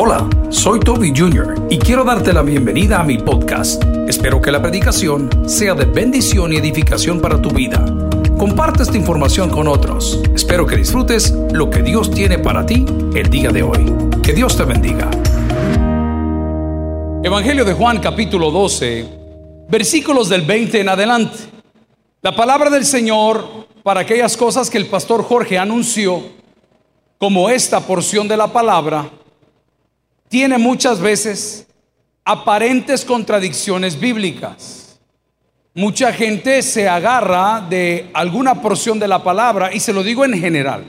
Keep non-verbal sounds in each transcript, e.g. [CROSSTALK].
Hola, soy Toby Jr. y quiero darte la bienvenida a mi podcast. Espero que la predicación sea de bendición y edificación para tu vida. Comparte esta información con otros. Espero que disfrutes lo que Dios tiene para ti el día de hoy. Que Dios te bendiga. Evangelio de Juan capítulo 12, versículos del 20 en adelante. La palabra del Señor para aquellas cosas que el pastor Jorge anunció, como esta porción de la palabra, tiene muchas veces aparentes contradicciones bíblicas. Mucha gente se agarra de alguna porción de la palabra, y se lo digo en general,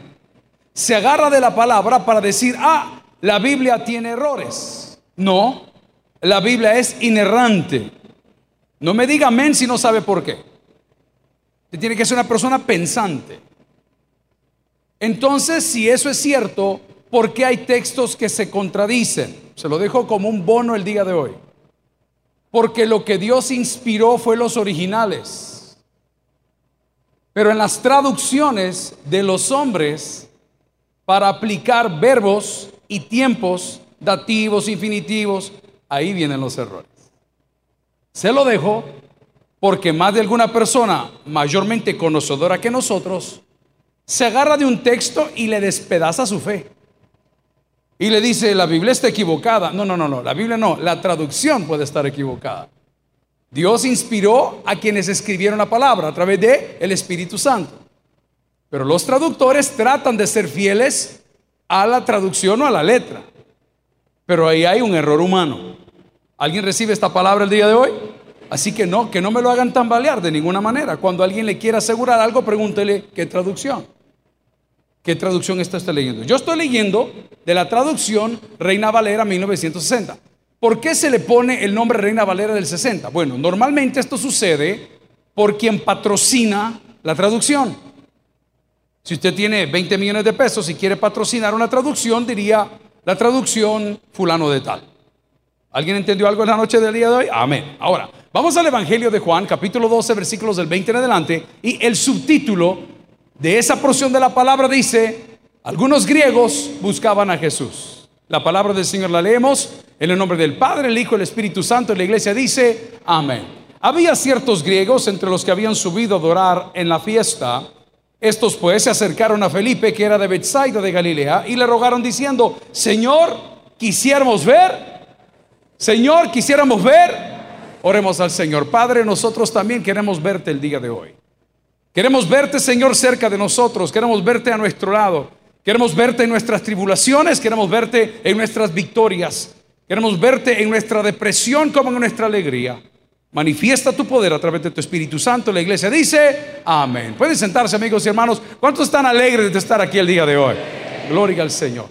se agarra de la palabra para decir, ah, la Biblia tiene errores. No, la Biblia es inerrante. No me diga amén si no sabe por qué. Usted tiene que ser una persona pensante. Entonces, si eso es cierto, ¿por qué hay textos que se contradicen? Se lo dejo como un bono el día de hoy. Porque lo que Dios inspiró fue los originales. Pero en las traducciones de los hombres, para aplicar verbos y tiempos, dativos, infinitivos, ahí vienen los errores. Se lo dejo porque más de alguna persona, mayormente conocedora que nosotros, se agarra de un texto y le despedaza su fe. Y le dice, la Biblia está equivocada. No, no, no, no, la Biblia no, la traducción puede estar equivocada. Dios inspiró a quienes escribieron la palabra a través de el Espíritu Santo. Pero los traductores tratan de ser fieles a la traducción o a la letra. Pero ahí hay un error humano. ¿Alguien recibe esta palabra el día de hoy? Así que no, que no me lo hagan tambalear de ninguna manera. Cuando alguien le quiera asegurar algo, pregúntele qué traducción. ¿Qué traducción está usted leyendo? Yo estoy leyendo de la traducción Reina Valera 1960. ¿Por qué se le pone el nombre Reina Valera del 60? Bueno, normalmente esto sucede por quien patrocina la traducción. Si usted tiene 20 millones de pesos y quiere patrocinar una traducción, diría la traducción fulano de tal. ¿Alguien entendió algo en la noche del día de hoy? Amén. Ahora, vamos al Evangelio de Juan, capítulo 12, versículos del 20 en adelante, y el subtítulo de esa porción de la palabra dice, algunos griegos buscaban a Jesús. La palabra del Señor la leemos en el nombre del Padre, el Hijo, el Espíritu Santo, la iglesia dice, amén. Había ciertos griegos entre los que habían subido a adorar en la fiesta. Estos pues se acercaron a Felipe, que era de Bethsaida de Galilea, y le rogaron diciendo, Señor, quisiéramos ver Señor, quisiéramos ver, oremos al Señor. Padre, nosotros también queremos verte el día de hoy. Queremos verte, Señor, cerca de nosotros. Queremos verte a nuestro lado. Queremos verte en nuestras tribulaciones. Queremos verte en nuestras victorias. Queremos verte en nuestra depresión como en nuestra alegría. Manifiesta tu poder a través de tu Espíritu Santo. La iglesia dice, amén. Pueden sentarse, amigos y hermanos. ¿Cuántos están alegres de estar aquí el día de hoy? Gloria al Señor.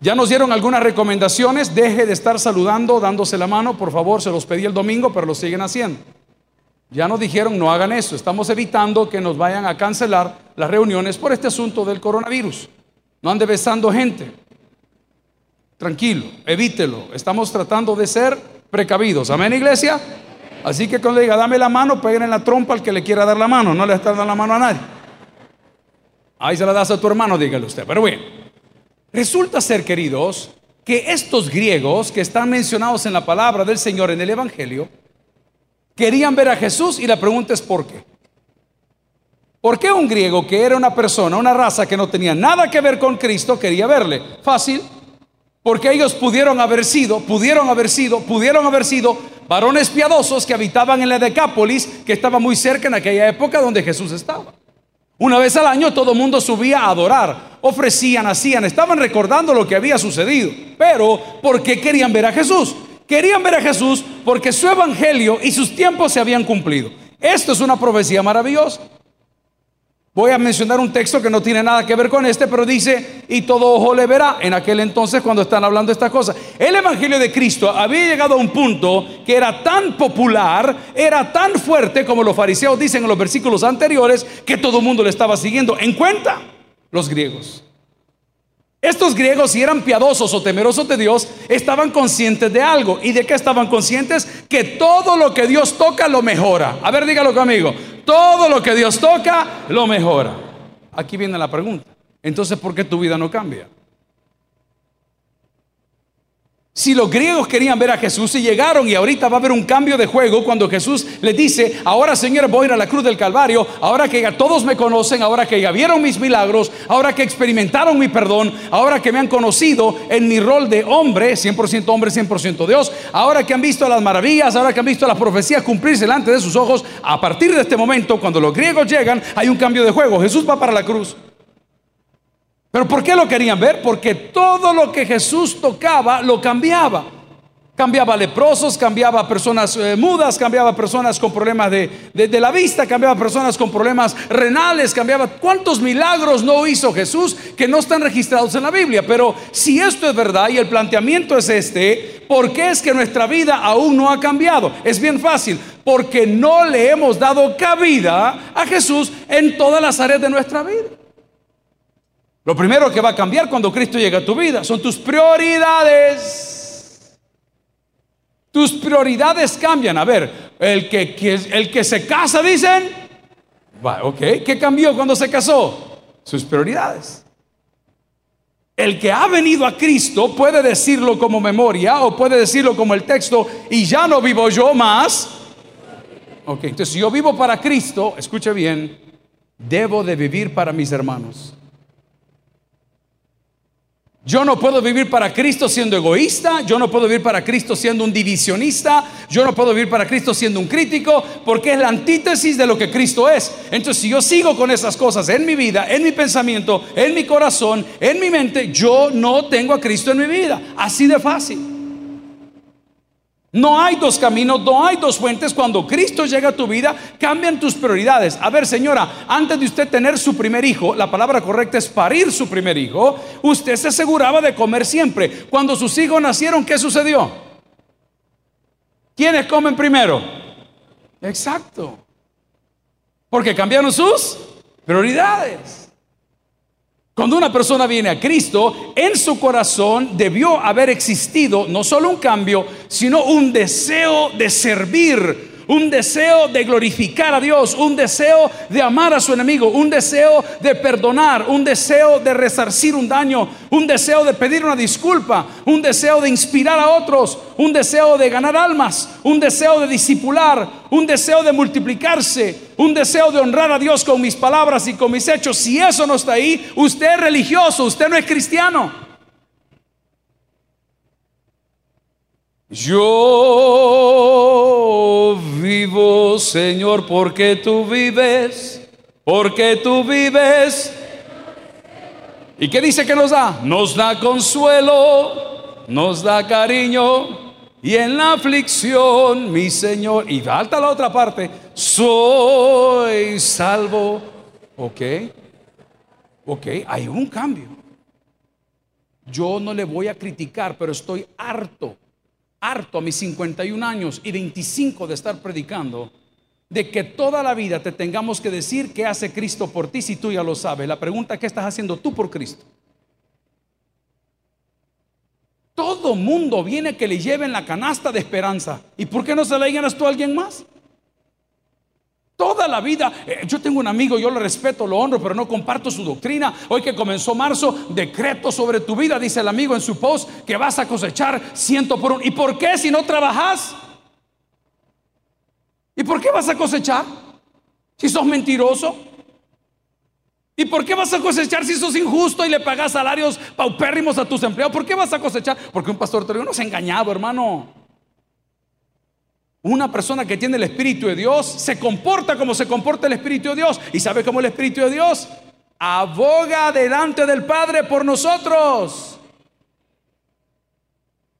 Ya nos dieron algunas recomendaciones, deje de estar saludando, dándose la mano, por favor, se los pedí el domingo, pero lo siguen haciendo. Ya nos dijeron, no hagan eso, estamos evitando que nos vayan a cancelar las reuniones por este asunto del coronavirus. No ande besando gente. Tranquilo, evítelo. Estamos tratando de ser precavidos. Amén, iglesia. Así que cuando diga, dame la mano, peguen en la trompa al que le quiera dar la mano. No le están dando la mano a nadie. Ahí se la das a tu hermano, dígale usted. Pero bueno. Resulta ser, queridos, que estos griegos que están mencionados en la palabra del Señor en el Evangelio, querían ver a Jesús y la pregunta es ¿por qué? ¿Por qué un griego que era una persona, una raza que no tenía nada que ver con Cristo, quería verle? Fácil, porque ellos pudieron haber sido, pudieron haber sido, pudieron haber sido varones piadosos que habitaban en la Decápolis, que estaba muy cerca en aquella época donde Jesús estaba. Una vez al año todo el mundo subía a adorar, ofrecían, hacían, estaban recordando lo que había sucedido. Pero, ¿por qué querían ver a Jesús? Querían ver a Jesús porque su evangelio y sus tiempos se habían cumplido. Esto es una profecía maravillosa. Voy a mencionar un texto que no tiene nada que ver con este, pero dice, y todo ojo le verá en aquel entonces cuando están hablando estas cosas. El Evangelio de Cristo había llegado a un punto que era tan popular, era tan fuerte como los fariseos dicen en los versículos anteriores, que todo el mundo le estaba siguiendo. En cuenta los griegos. Estos griegos, si eran piadosos o temerosos de Dios, estaban conscientes de algo. ¿Y de qué estaban conscientes? Que todo lo que Dios toca lo mejora. A ver, dígalo conmigo. Todo lo que Dios toca, lo mejora. Aquí viene la pregunta. Entonces, ¿por qué tu vida no cambia? Si los griegos querían ver a Jesús y llegaron y ahorita va a haber un cambio de juego cuando Jesús les dice, ahora Señor voy a ir a la cruz del Calvario, ahora que todos me conocen, ahora que ya vieron mis milagros, ahora que experimentaron mi perdón, ahora que me han conocido en mi rol de hombre, 100% hombre, 100% Dios, ahora que han visto las maravillas, ahora que han visto las profecías cumplirse delante de sus ojos, a partir de este momento, cuando los griegos llegan, hay un cambio de juego, Jesús va para la cruz. Pero ¿por qué lo querían ver? Porque todo lo que Jesús tocaba lo cambiaba. Cambiaba leprosos, cambiaba personas eh, mudas, cambiaba personas con problemas de, de, la vista, cambiaba personas con problemas renales, cambiaba... ¿Cuántos milagros no hizo Jesús que no están registrados en la Biblia? Pero si esto es verdad y el planteamiento es este, ¿por qué es que nuestra vida aún no ha cambiado? Es bien fácil, porque no le hemos dado cabida a Jesús en todas las áreas de nuestra vida. Lo primero que va a cambiar cuando Cristo llega a tu vida son tus prioridades. Tus prioridades cambian. A ver, el que, el que se casa, dicen, ok, ¿qué cambió cuando se casó? Sus prioridades. El que ha venido a Cristo puede decirlo como memoria o puede decirlo como el texto y ya no vivo yo más. Ok, entonces si yo vivo para Cristo, escuche bien, debo de vivir para mis hermanos. Yo no puedo vivir para Cristo siendo egoísta, yo no puedo vivir para Cristo siendo un divisionista, yo no puedo vivir para Cristo siendo un crítico, porque es la antítesis de lo que Cristo es. Entonces, si yo sigo con esas cosas en mi vida, en mi pensamiento, en mi corazón, en mi mente, yo no tengo a Cristo en mi vida. Así de fácil. No hay dos caminos, no hay dos fuentes. Cuando Cristo llega a tu vida, cambian tus prioridades. A ver, señora, antes de usted tener su primer hijo, la palabra correcta es parir su primer hijo, usted se aseguraba de comer siempre. Cuando sus hijos nacieron, ¿qué sucedió? ¿Quiénes comen primero? Exacto. Porque cambiaron sus prioridades. Cuando una persona viene a Cristo, en su corazón debió haber existido no solo un cambio, sino un deseo de servir un deseo de glorificar a Dios, un deseo de amar a su enemigo, un deseo de perdonar, un deseo de resarcir un daño, un deseo de pedir una disculpa, un deseo de inspirar a otros, un deseo de ganar almas, un deseo de disipular, un deseo de multiplicarse, un deseo de honrar a Dios con mis palabras y con mis hechos. Si eso no está ahí, usted es religioso, usted no es cristiano. Yo vivo, Señor, porque tú vives, porque tú vives. ¿Y qué dice que nos da? Nos da consuelo, nos da cariño. Y en la aflicción, mi Señor, y falta la otra parte, soy salvo. Ok, ok, hay un cambio. Yo no le voy a criticar, pero estoy harto harto a mis 51 años y 25 de estar predicando, de que toda la vida te tengamos que decir qué hace Cristo por ti si tú ya lo sabes. La pregunta es, ¿qué estás haciendo tú por Cristo? Todo mundo viene que le lleven la canasta de esperanza. ¿Y por qué no se la llenas tú a alguien más? Toda la vida, eh, yo tengo un amigo, yo lo respeto, lo honro, pero no comparto su doctrina. Hoy que comenzó marzo, decreto sobre tu vida, dice el amigo en su post, que vas a cosechar ciento por uno. ¿Y por qué si no trabajas? ¿Y por qué vas a cosechar? Si sos mentiroso. ¿Y por qué vas a cosechar si sos injusto y le pagas salarios paupérrimos a tus empleados? ¿Por qué vas a cosechar? Porque un pastor te dijo, no se ha engañado, hermano. Una persona que tiene el Espíritu de Dios se comporta como se comporta el Espíritu de Dios. ¿Y sabe cómo el Espíritu de Dios? Aboga delante del Padre por nosotros.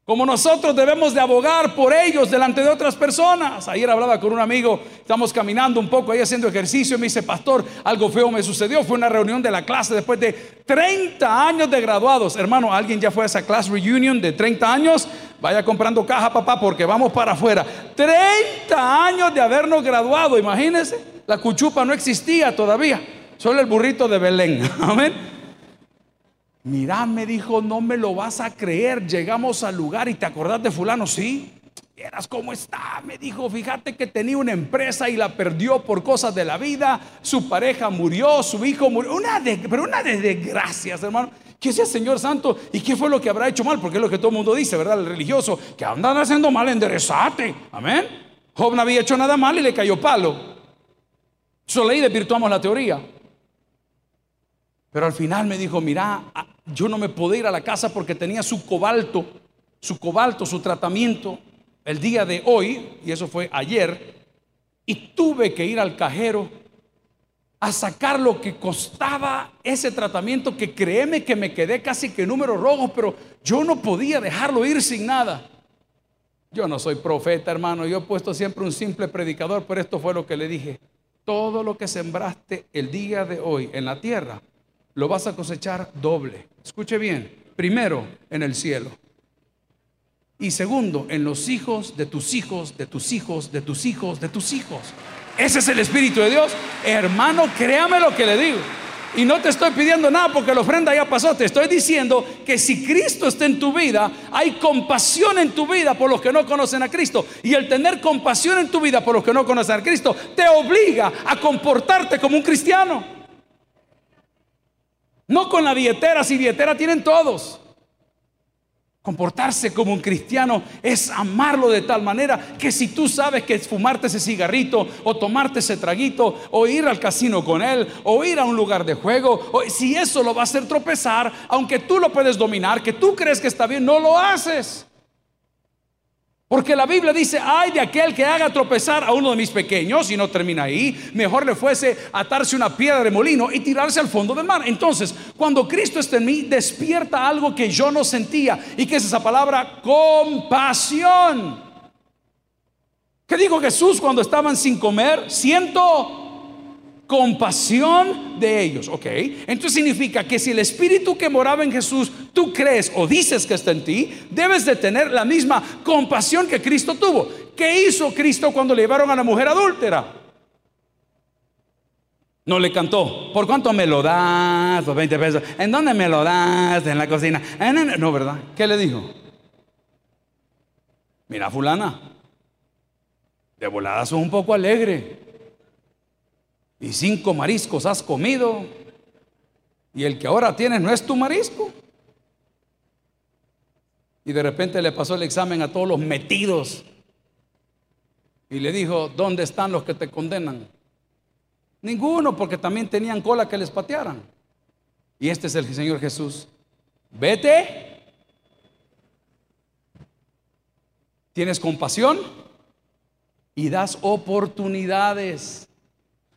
Como nosotros debemos de abogar por ellos delante de otras personas. Ayer hablaba con un amigo, estamos caminando un poco ahí haciendo ejercicio y me dice, pastor, algo feo me sucedió. Fue una reunión de la clase después de 30 años de graduados. Hermano, ¿alguien ya fue a esa class reunion de 30 años? Vaya comprando caja, papá, porque vamos para afuera. 30 años de habernos graduado, imagínense. La cuchupa no existía todavía, solo el burrito de Belén. [LAUGHS] Amén. Mira, me dijo, no me lo vas a creer. Llegamos al lugar y te acordás de fulano, sí. Cómo está. Me dijo, fíjate que tenía una empresa y la perdió por cosas de la vida. Su pareja murió, su hijo murió. Una de, pero una de desgracias, hermano. ¿Qué sea Señor Santo? ¿Y qué fue lo que habrá hecho mal? Porque es lo que todo el mundo dice, ¿verdad? El religioso, que andan haciendo mal, enderezate. Amén. Job no había hecho nada mal y le cayó palo. Solo ahí desvirtuamos la teoría. Pero al final me dijo, mira, ah, yo no me puedo ir a la casa porque tenía su cobalto, su cobalto, su tratamiento el día de hoy, y eso fue ayer, y tuve que ir al cajero a sacar lo que costaba ese tratamiento que créeme que me quedé casi que números rojos, pero yo no podía dejarlo ir sin nada. Yo no soy profeta, hermano, yo he puesto siempre un simple predicador, pero esto fue lo que le dije. Todo lo que sembraste el día de hoy en la tierra, lo vas a cosechar doble. Escuche bien, primero en el cielo. Y segundo, en los hijos de tus hijos, de tus hijos, de tus hijos, de tus hijos. Ese es el Espíritu de Dios. Hermano, créame lo que le digo. Y no te estoy pidiendo nada porque la ofrenda ya pasó. Te estoy diciendo que si Cristo está en tu vida, hay compasión en tu vida por los que no conocen a Cristo. Y el tener compasión en tu vida por los que no conocen a Cristo te obliga a comportarte como un cristiano. No con la billetera, si billetera tienen todos. Comportarse como un cristiano es amarlo de tal manera que si tú sabes que es fumarte ese cigarrito o tomarte ese traguito o ir al casino con él o ir a un lugar de juego, o si eso lo va a hacer tropezar, aunque tú lo puedes dominar, que tú crees que está bien, no lo haces. Porque la Biblia dice, ay de aquel que haga tropezar a uno de mis pequeños, y no termina ahí, mejor le fuese atarse una piedra de molino y tirarse al fondo del mar. Entonces, cuando Cristo está en mí, despierta algo que yo no sentía. ¿Y que es esa palabra? Compasión. ¿Qué dijo Jesús cuando estaban sin comer? Siento compasión de ellos, ¿ok? Entonces significa que si el espíritu que moraba en Jesús, tú crees o dices que está en ti, debes de tener la misma compasión que Cristo tuvo. ¿Qué hizo Cristo cuando le llevaron a la mujer adúltera? No le cantó. ¿Por cuánto me lo das? Los 20 pesos. ¿En dónde me lo das? En la cocina. No, ¿verdad? ¿Qué le dijo? Mira, fulana. De volada sos un poco alegre y cinco mariscos has comido y el que ahora tienes no es tu marisco. Y de repente le pasó el examen a todos los metidos y le dijo, ¿dónde están los que te condenan? Ninguno, porque también tenían cola que les patearan. Y este es el Señor Jesús. Vete. Tienes compasión y das oportunidades.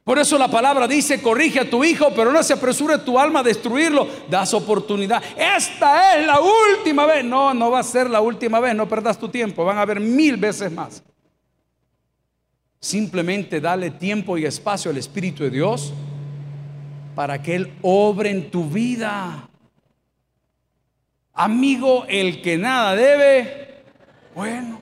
Por eso la palabra dice, corrige a tu hijo, pero no se apresure tu alma a destruirlo. Das oportunidad. Esta es la última vez. No, no va a ser la última vez. No perdas tu tiempo. Van a haber mil veces más. Simplemente dale tiempo y espacio al Espíritu de Dios para que Él obre en tu vida. Amigo, el que nada debe, bueno,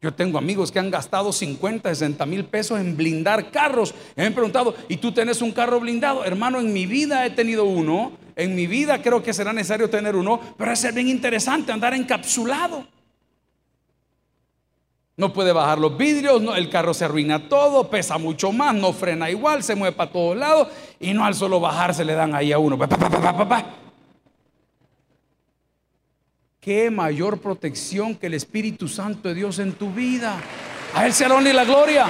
yo tengo amigos que han gastado 50, 60 mil pesos en blindar carros. me han preguntado, ¿y tú tienes un carro blindado? Hermano, en mi vida he tenido uno. En mi vida creo que será necesario tener uno. Pero es bien interesante andar encapsulado. No puede bajar los vidrios, el carro se arruina todo, pesa mucho más, no frena igual, se mueve para todos lados. Y no al solo bajar se le dan ahí a uno. Qué mayor protección que el Espíritu Santo de Dios en tu vida. A Él sea la honra y la gloria.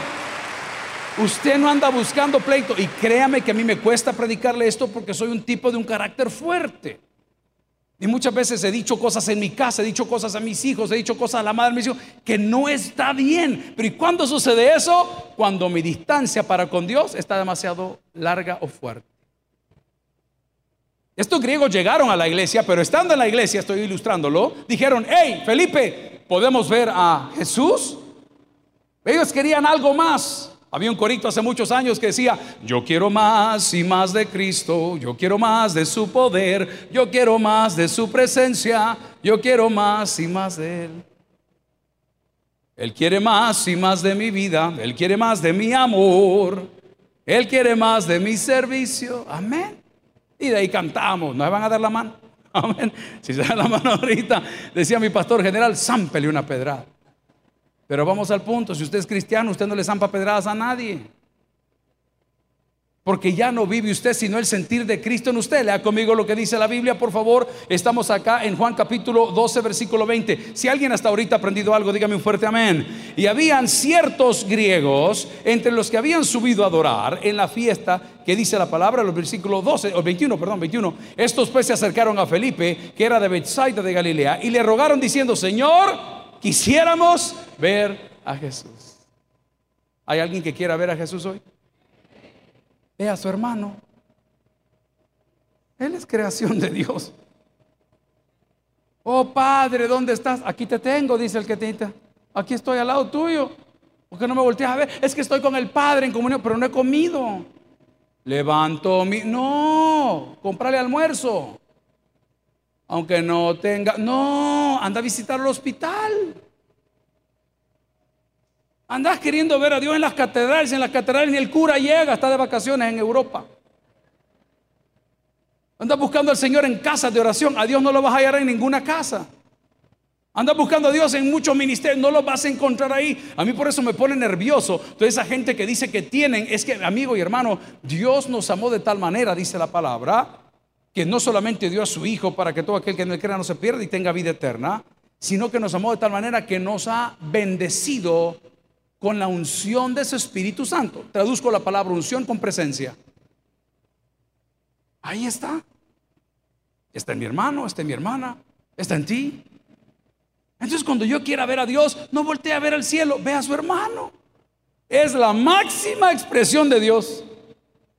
Usted no anda buscando pleito. Y créame que a mí me cuesta predicarle esto porque soy un tipo de un carácter fuerte. Y muchas veces he dicho cosas en mi casa, he dicho cosas a mis hijos, he dicho cosas a la madre de mis hijos que no está bien. Pero ¿y cuándo sucede eso? Cuando mi distancia para con Dios está demasiado larga o fuerte. Estos griegos llegaron a la iglesia, pero estando en la iglesia, estoy ilustrándolo, dijeron, hey, Felipe, ¿podemos ver a Jesús? Ellos querían algo más. Había un corito hace muchos años que decía, yo quiero más y más de Cristo, yo quiero más de su poder, yo quiero más de su presencia, yo quiero más y más de Él. Él quiere más y más de mi vida, Él quiere más de mi amor, Él quiere más de mi servicio. Amén. Y de ahí cantamos, ¿no van a dar la mano? [LAUGHS] Amén. Si se dan la mano ahorita, decía mi pastor general, zámpele una pedrada. Pero vamos al punto, si usted es cristiano, usted no le zampa pedradas a nadie. Porque ya no vive usted sino el sentir de Cristo en usted. Lea conmigo lo que dice la Biblia, por favor. Estamos acá en Juan capítulo 12, versículo 20. Si alguien hasta ahorita ha aprendido algo, dígame un fuerte amén. Y habían ciertos griegos entre los que habían subido a adorar en la fiesta que dice la palabra, los versículos 12 o 21, perdón, 21. Estos pues se acercaron a Felipe, que era de Bethsaida de Galilea, y le rogaron diciendo, "Señor, quisiéramos ver a Jesús." ¿Hay alguien que quiera ver a Jesús hoy? Ve a su hermano. Él es creación de Dios. Oh Padre, ¿dónde estás? Aquí te tengo, dice el que te Aquí estoy al lado tuyo. ¿Por qué no me volteas a ver? Es que estoy con el Padre en comunión, pero no he comido. Levanto mi... No, comprale almuerzo. Aunque no tenga... No, anda a visitar el hospital. Andás queriendo ver a Dios en las catedrales, en las catedrales ni el cura llega, está de vacaciones en Europa. Andas buscando al Señor en casas de oración, a Dios no lo vas a hallar en ninguna casa. Andas buscando a Dios en muchos ministerios, no lo vas a encontrar ahí. A mí por eso me pone nervioso toda esa gente que dice que tienen, es que amigo y hermano, Dios nos amó de tal manera, dice la palabra, que no solamente dio a su Hijo para que todo aquel que en él crea no se pierda y tenga vida eterna, sino que nos amó de tal manera que nos ha bendecido con la unción de su Espíritu Santo. Traduzco la palabra unción con presencia. Ahí está. Está en mi hermano, está en mi hermana, está en ti. Entonces cuando yo quiera ver a Dios, no voltee a ver al cielo, ve a su hermano. Es la máxima expresión de Dios.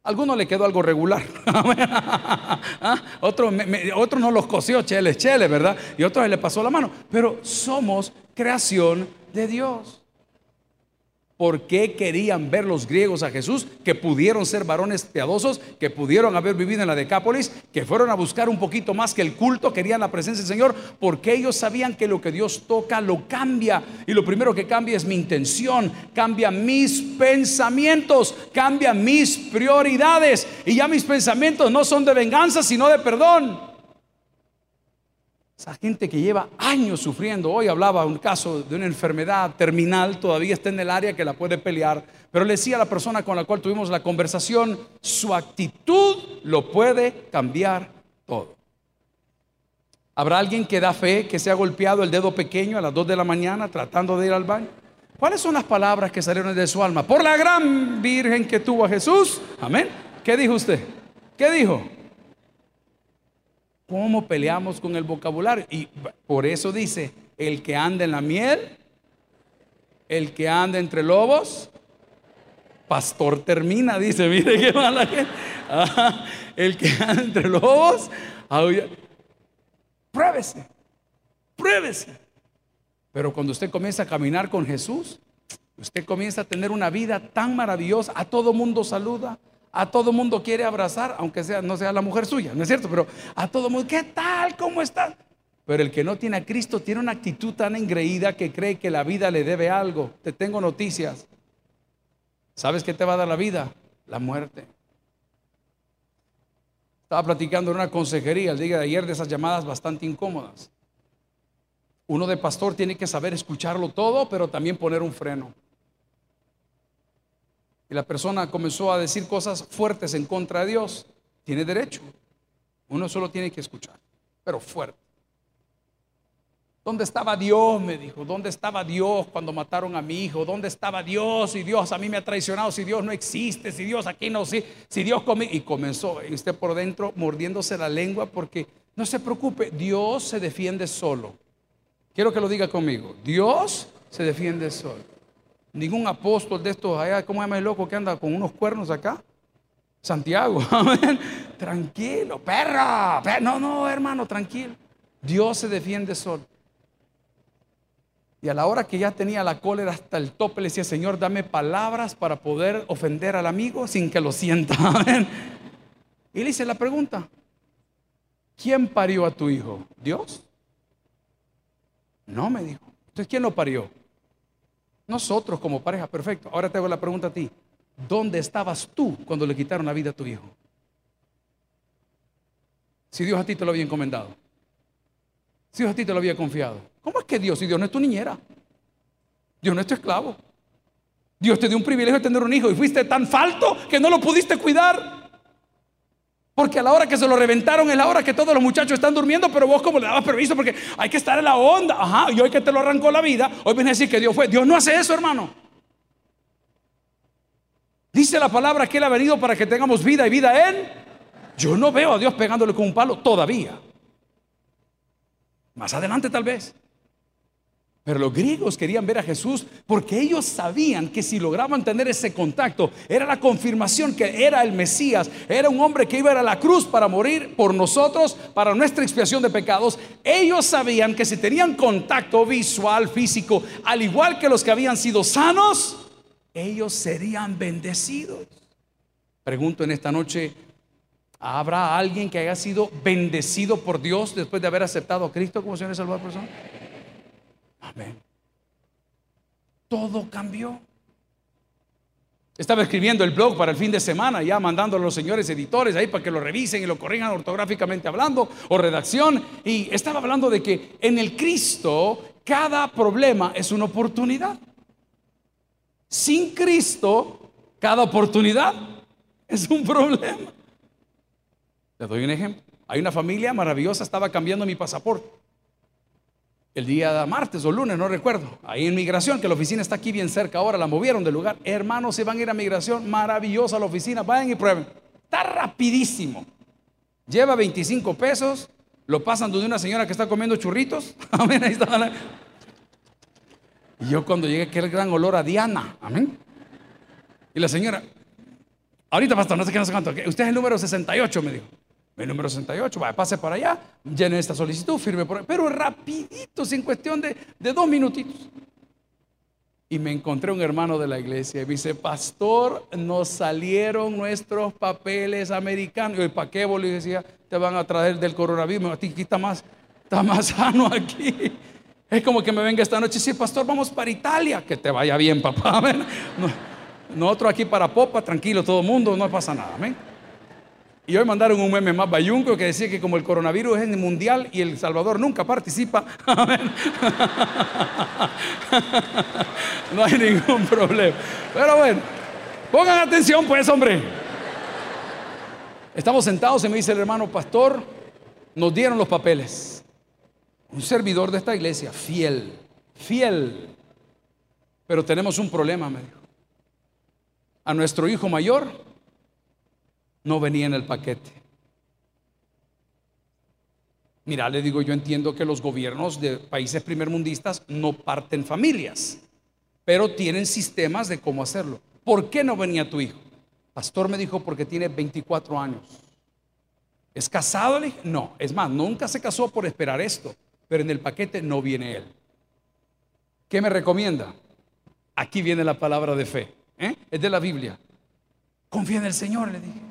Alguno le quedó algo regular. [LAUGHS] ¿Ah? otro, otro no los cosió, chele, chele, ¿verdad? Y otro le pasó la mano. Pero somos creación de Dios. ¿Por qué querían ver los griegos a Jesús? Que pudieron ser varones piadosos, que pudieron haber vivido en la Decápolis, que fueron a buscar un poquito más que el culto, querían la presencia del Señor, porque ellos sabían que lo que Dios toca lo cambia. Y lo primero que cambia es mi intención, cambia mis pensamientos, cambia mis prioridades. Y ya mis pensamientos no son de venganza, sino de perdón. Esa gente que lleva años sufriendo, hoy hablaba un caso de una enfermedad terminal, todavía está en el área que la puede pelear, pero le decía a la persona con la cual tuvimos la conversación, su actitud lo puede cambiar todo. ¿Habrá alguien que da fe que se ha golpeado el dedo pequeño a las 2 de la mañana tratando de ir al baño? ¿Cuáles son las palabras que salieron de su alma? Por la gran virgen que tuvo a Jesús. Amén. ¿Qué dijo usted? ¿Qué dijo? ¿Cómo peleamos con el vocabulario? Y por eso dice, el que anda en la miel, el que anda entre lobos, pastor termina, dice, mire qué mala gente. el que anda entre lobos, pruébese, pruébese. Pero cuando usted comienza a caminar con Jesús, usted comienza a tener una vida tan maravillosa, a todo mundo saluda, a todo mundo quiere abrazar, aunque sea, no sea la mujer suya, ¿no es cierto? Pero a todo mundo, ¿qué tal? ¿Cómo está? Pero el que no tiene a Cristo tiene una actitud tan engreída que cree que la vida le debe algo. Te tengo noticias. ¿Sabes qué te va a dar la vida? La muerte. Estaba platicando en una consejería el día de ayer de esas llamadas bastante incómodas. Uno de pastor tiene que saber escucharlo todo, pero también poner un freno. Y la persona comenzó a decir cosas fuertes en contra de Dios. Tiene derecho. Uno solo tiene que escuchar, pero fuerte. ¿Dónde estaba Dios? Me dijo. ¿Dónde estaba Dios cuando mataron a mi hijo? ¿Dónde estaba Dios? Si Dios a mí me ha traicionado, si Dios no existe, si Dios aquí no, si, si Dios come. Y comenzó, y usted por dentro mordiéndose la lengua porque no se preocupe, Dios se defiende solo. Quiero que lo diga conmigo. Dios se defiende solo. Ningún apóstol de estos allá, ¿cómo llama el loco que anda con unos cuernos acá? Santiago, [LAUGHS] Tranquilo, perra. No, no, hermano, tranquilo. Dios se defiende solo. Y a la hora que ya tenía la cólera hasta el tope, le decía, Señor, dame palabras para poder ofender al amigo sin que lo sienta. [LAUGHS] Y le hice la pregunta, ¿quién parió a tu hijo? ¿Dios? No, me dijo. Entonces, ¿quién lo parió? Nosotros como pareja, perfecto. Ahora te hago la pregunta a ti. ¿Dónde estabas tú cuando le quitaron la vida a tu hijo? Si Dios a ti te lo había encomendado. Si Dios a ti te lo había confiado. ¿Cómo es que Dios, si Dios no es tu niñera? Dios no es tu esclavo. Dios te dio un privilegio de tener un hijo y fuiste tan falto que no lo pudiste cuidar. Porque a la hora que se lo reventaron es la hora que todos los muchachos están durmiendo, pero vos como le dabas permiso porque hay que estar en la onda. Ajá, y hoy que te lo arrancó la vida, hoy viene a decir que Dios fue. Dios no hace eso, hermano. Dice la palabra que Él ha venido para que tengamos vida y vida en. Yo no veo a Dios pegándole con un palo todavía. Más adelante tal vez. Pero los griegos querían ver a Jesús porque ellos sabían que si lograban tener ese contacto, era la confirmación que era el Mesías, era un hombre que iba a, la cruz para morir por nosotros, para nuestra expiación de pecados. Ellos sabían que si tenían contacto visual, físico, al igual que los que habían sido sanos, ellos serían bendecidos. Pregunto en esta noche, ¿habrá alguien que haya sido bendecido por Dios después de haber aceptado a Cristo como Señor y Salvador persona? Todo cambió. Estaba escribiendo el blog para el fin de semana, ya mandando a los señores editores ahí para que lo revisen y lo corrijan ortográficamente hablando o redacción. Y estaba hablando de que en el Cristo cada problema es una oportunidad. Sin Cristo, cada oportunidad es un problema. Le doy un ejemplo. Hay una familia maravillosa, estaba cambiando mi pasaporte el día martes o lunes, no recuerdo, ahí en migración, que la oficina está aquí bien cerca ahora, la movieron del lugar. Hermanos, se van a ir a migración, maravillosa la oficina, vayan y prueben. Está rapidísimo. Lleva 25 pesos, lo pasan de una señora que está comiendo churritos. [LAUGHS] Amén, ahí está. Y yo cuando llegué, aquel gran olor a Diana. Amén. Y la señora, ahorita pastor, no sé qué, no sé cuánto. Usted es el número 68, me dijo el número 68, vaya, pase para allá, llene esta solicitud, firme por ahí, pero rapidito, sin cuestión de, de dos minutitos. Y me encontré un hermano de la iglesia y me dice, pastor, nos salieron nuestros papeles americanos. Y el ¿para qué? Y decía, te van a traer del coronavirus. Aquí está más, está más [LAUGHS] sano aquí. Es como que me venga esta noche y sí, pastor, vamos para Italia. Que te vaya bien, papá. [LAUGHS] nosotros aquí para Popa, tranquilo, todo el mundo, no pasa nada. Amén. Y hoy mandaron un meme más bayunco que decía que como el coronavirus es mundial y El Salvador nunca participa, [LAUGHS] no hay ningún problema. Pero bueno, pongan atención pues, hombre. Estamos sentados y me dice el hermano pastor, nos dieron los papeles. Un servidor de esta iglesia, fiel, fiel. Pero tenemos un problema, me dijo. A nuestro hijo mayor no venía en el paquete. Mira, le digo, yo entiendo que los gobiernos de países primermundistas no parten familias, pero tienen sistemas de cómo hacerlo. ¿Por qué no venía tu hijo? Pastor me dijo porque tiene 24 años. ¿Es casado? no, es más, nunca se casó por esperar esto, pero en el paquete no viene él. ¿Qué me recomienda? Aquí viene la palabra de fe. ¿eh? Es de la Biblia. Confía en el Señor, le dije.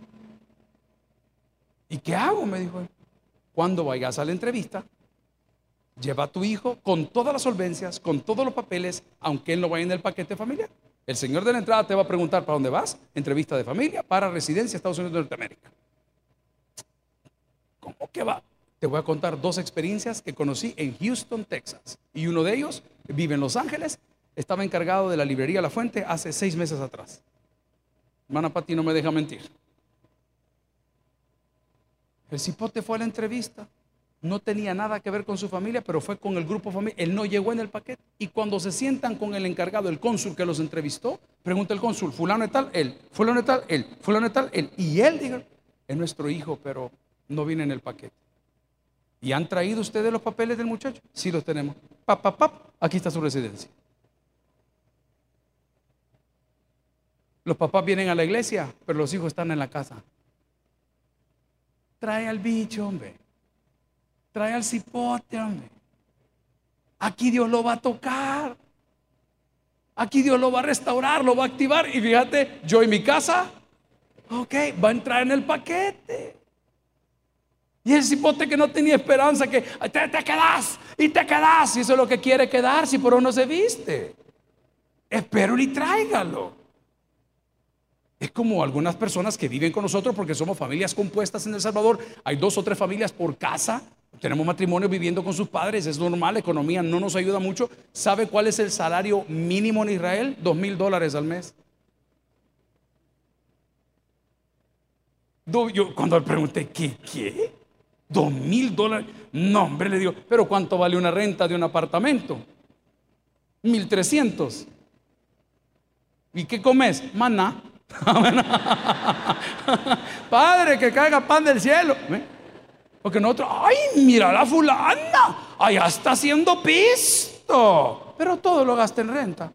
¿Y qué hago? Me dijo él. Cuando vayas a la entrevista, lleva a tu hijo con todas las solvencias, con todos los papeles, aunque él no vaya en el paquete familiar. El señor de la entrada te va a preguntar para dónde vas, entrevista de familia, para residencia, Estados Unidos de Norteamérica. ¿Cómo que va? Te voy a contar dos experiencias que conocí en Houston, Texas. Y uno de ellos vive en Los Ángeles, estaba encargado de la librería La Fuente hace seis meses atrás. Hermana Pati no me deja mentir. El cipote fue a la entrevista. No tenía nada que ver con su familia, pero fue con el grupo familiar. Él no llegó en el paquete. Y cuando se sientan con el encargado, el cónsul que los entrevistó, pregunta el cónsul, fulano de tal, él, fulano de tal, él, fulano de tal, él. Y él dijo, es nuestro hijo, pero no viene en el paquete. ¿Y han traído ustedes los papeles del muchacho? Sí, los tenemos. Pap, aquí está su residencia. Los papás vienen a la iglesia, pero los hijos están en la casa. Trae al bicho, hombre. Trae al cipote, hombre. Aquí Dios lo va a tocar. Aquí Dios lo va a restaurar, lo va a activar. Y fíjate, yo en mi casa, ok, va a entrar en el paquete. Y el cipote que no tenía esperanza, que te, te quedas y te quedas. Y eso es lo que quiere quedar, si por uno se viste. Espero y tráigalo. Es como algunas personas que viven con nosotros porque somos familias compuestas en El Salvador. Hay dos o tres familias por casa, Tenemos matrimonios viviendo con sus padres, es normal, la economía no nos ayuda mucho. ¿Sabe cuál es el salario mínimo en Israel? Dos mil dólares al mes. Yo cuando le pregunté, ¿qué? ¿Qué? ¿Dos mil dólares? No, hombre, le digo, pero ¿cuánto vale una renta de un apartamento? Mil trescientos. ¿Y qué comes? Maná. [LAUGHS] Padre, que caiga pan del cielo. Porque nosotros, ay, mira la fulana, allá está haciendo pisto. Pero todo lo gasta en renta.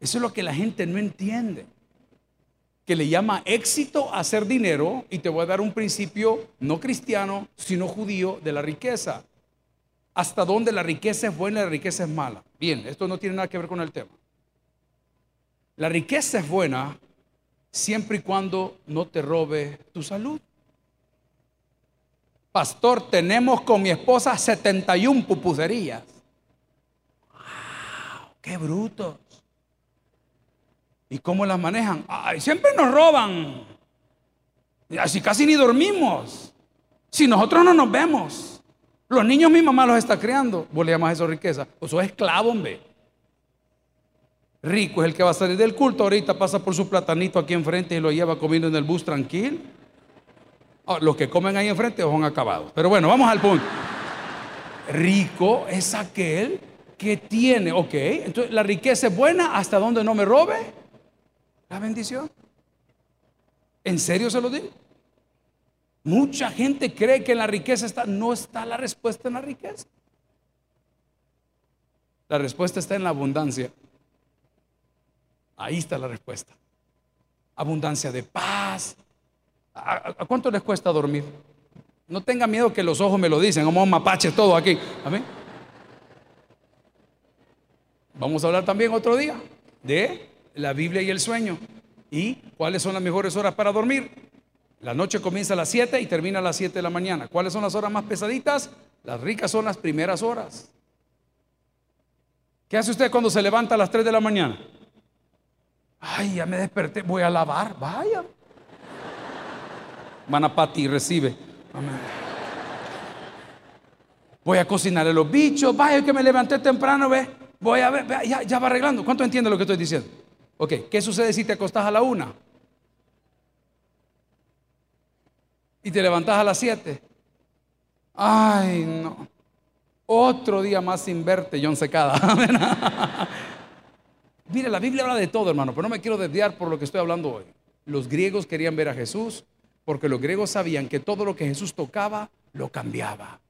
Eso es lo que la gente no entiende. Que le llama éxito hacer dinero. Y te voy a dar un principio no cristiano, sino judío de la riqueza. Hasta dónde la riqueza es buena y la riqueza es mala. Bien, esto no tiene nada que ver con el tema. La riqueza es buena siempre y cuando no te robe tu salud. Pastor, tenemos con mi esposa 71 pupuserías. ¡Wow! ¡Qué brutos! ¿Y cómo las manejan? ¡Ay, siempre nos roban! Así casi ni dormimos. Si nosotros no nos vemos. Los niños mi mamá los está criando. Vos le llamas eso riqueza. Pues sos esclavo, hombre. Rico es el que va a salir del culto. Ahorita pasa por su platanito aquí enfrente y lo lleva comiendo en el bus tranquilo. Ah, los que comen ahí enfrente son acabados. Pero bueno, vamos al punto. Rico es aquel que tiene, ok, entonces la riqueza es buena hasta donde no me robe la bendición. ¿En serio se lo digo? Mucha gente cree que en la riqueza está, no está la respuesta en la riqueza. La respuesta está en la abundancia. Ahí está la respuesta. Abundancia de paz, ¿A, cuánto les cuesta dormir? No tenga miedo que los ojos me lo dicen, como mapache todo aquí. Amén. Vamos a hablar también otro día de la Biblia y el sueño. ¿Y cuáles son las mejores horas para dormir? La noche comienza a las 7 y termina a las 7 de la mañana. ¿Cuáles son las horas más pesaditas? Las ricas son las primeras horas. ¿Qué hace usted cuando se levanta a las 3 de la mañana? Ay, ya me desperté, voy a lavar. Vaya. Manapati recibe. Voy a cocinarle los bichos. Vaya que me levanté temprano, ve. Voy a ver, ya, ya va arreglando. ¿Cuánto entiende lo que estoy diciendo? Ok, ¿qué sucede si te acostás a la una? Y te levantás a las siete. Ay, no. Otro día más sin verte, John Secada. [LAUGHS] Mire, la Biblia habla de todo, hermano, pero no me quiero desviar por lo que estoy hablando hoy. Los griegos querían ver a Jesús, porque los griegos sabían que todo lo que Jesús tocaba lo cambiaba.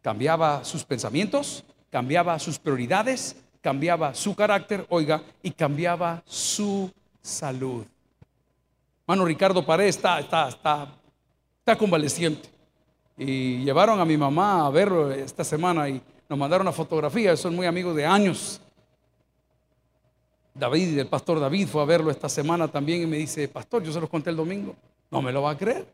Cambiaba sus pensamientos, cambiaba sus prioridades, cambiaba su carácter, oiga, y cambiaba su salud. Mano Ricardo Paredes está, está, está, está convaleciente. Y llevaron a mi mamá a verlo esta semana y nos mandaron una fotografía, son muy amigos de años. David, el pastor David, fue a verlo esta semana también y me dice, pastor, yo se los conté el domingo. No me lo va a creer.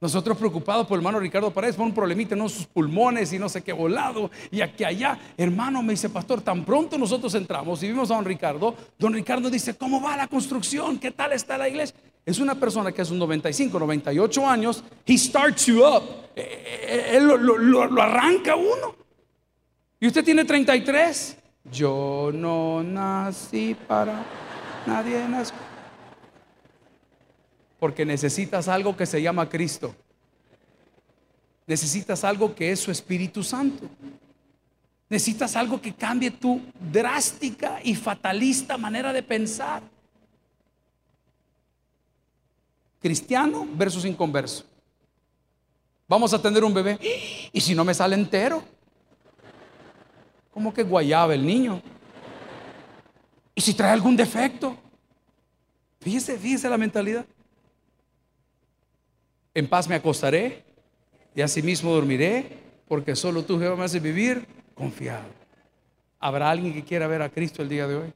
Nosotros preocupados por el hermano Ricardo Paredes, por un problemita en sus pulmones y no sé qué volado, y aquí allá. Hermano, me dice, pastor, tan pronto nosotros entramos y vimos a don Ricardo, don Ricardo dice, ¿cómo va la construcción? ¿Qué tal está la iglesia? Es una persona que hace un 95, 98 años, he starts you up. Eh, eh, él lo, lo arranca uno. Y usted tiene 33. Yo no nací para nadie nació porque necesitas algo que se llama Cristo. Necesitas algo que es su Espíritu Santo. Necesitas algo que cambie tu drástica y fatalista manera de pensar. Cristiano versus inconverso. Vamos a tener un bebé. ¿Y si no me sale entero? ¿Cómo que guayaba el niño? ¿Y si trae algún defecto? Fíjese, fíjese la mentalidad. En paz me acostaré y asimismo dormiré, porque solo tú, Jehová, me haces vivir confiado. ¿Habrá alguien que quiera ver a Cristo el día de hoy?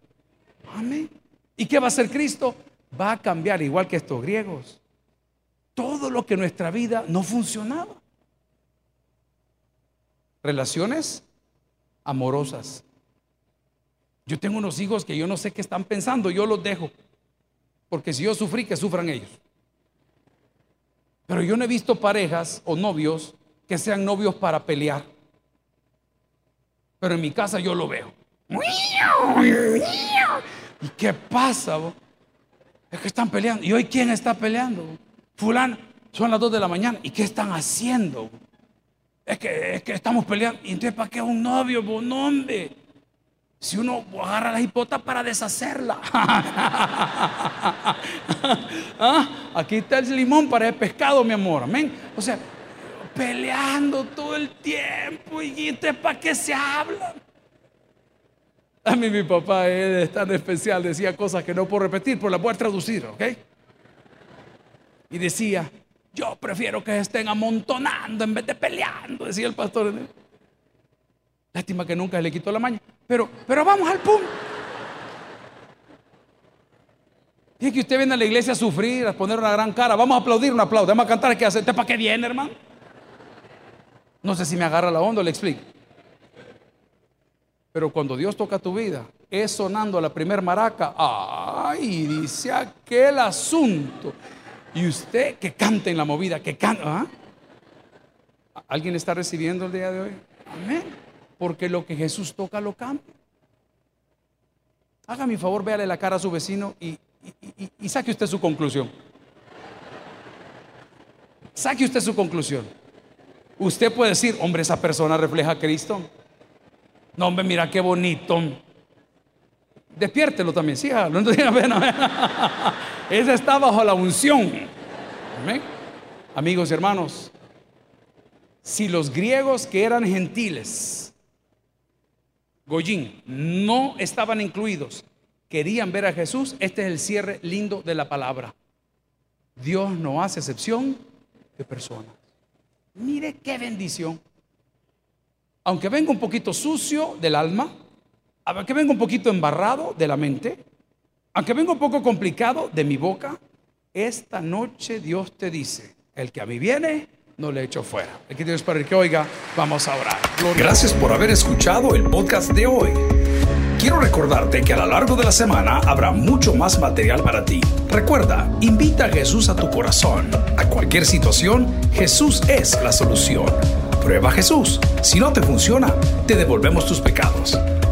Amén. ¿Y qué va a hacer Cristo? Va a cambiar, igual que estos griegos, todo lo que en nuestra vida no funcionaba. Relaciones amorosas. Yo tengo unos hijos que yo no sé qué están pensando, yo los dejo. Porque si yo sufrí, que sufran ellos. Pero yo no he visto parejas o novios que sean novios para pelear. Pero en mi casa yo lo veo. ¿Y qué pasa? Es que están peleando. ¿Y hoy quién está peleando? Fulano. Son las 2 de la mañana. ¿Y qué están haciendo? Es que, es que estamos peleando. ¿Y entonces para qué un novio? No, hombre. Si uno agarra la hipota para deshacerla. [LAUGHS] ¿Ah? Aquí está el limón para el pescado, mi amor. Amén. O sea, peleando todo el tiempo. ¿Y entonces para qué se habla? A mí mi papá, él es tan especial, decía cosas que no puedo repetir, pero las voy a traducir, ¿ok? Y decía, yo prefiero que estén amontonando en vez de peleando, decía el pastor. Lástima que nunca le quitó la maña. Pero, pero vamos al punto. Y que usted viene a la iglesia a sufrir, a poner una gran cara. Vamos a aplaudir, un aplauso. Vamos a cantar, ¿qué hace? ¿Para qué viene, hermano? No sé si me agarra la onda, le explico. Pero cuando Dios toca tu vida, es sonando la primer maraca. Ay, dice aquel asunto. Y usted que canta en la movida, que canta. ¿ah? ¿Alguien está recibiendo el día de hoy? Amén. Porque lo que Jesús toca lo cambia. Haga mi favor, véale la cara a su vecino y, y saque usted su conclusión. Saque usted su conclusión. Usted puede decir, hombre, esa persona refleja a Cristo. No, hombre, mira qué bonito. Despiértelo también, sí, no [LAUGHS] Ese está bajo la unción. Amigos y hermanos, si los griegos que eran gentiles, Goyín, no estaban incluidos, querían ver a Jesús, este es el cierre lindo de la palabra. Dios no hace excepción de personas. Mire qué bendición aunque venga un poquito sucio del alma, aunque venga un poquito embarrado de la mente, aunque venga un poco complicado de mi boca, esta noche Dios te dice, el que a mí viene, no le echo fuera. Aquí Dios para el que oiga, vamos a orar. Gracias por haber escuchado el podcast de hoy. Quiero recordarte que a lo largo de la semana habrá mucho más material para ti. Recuerda, invita a Jesús a tu corazón. A cualquier situación, Jesús es la solución. Prueba Jesús. Si no te funciona, te devolvemos tus pecados.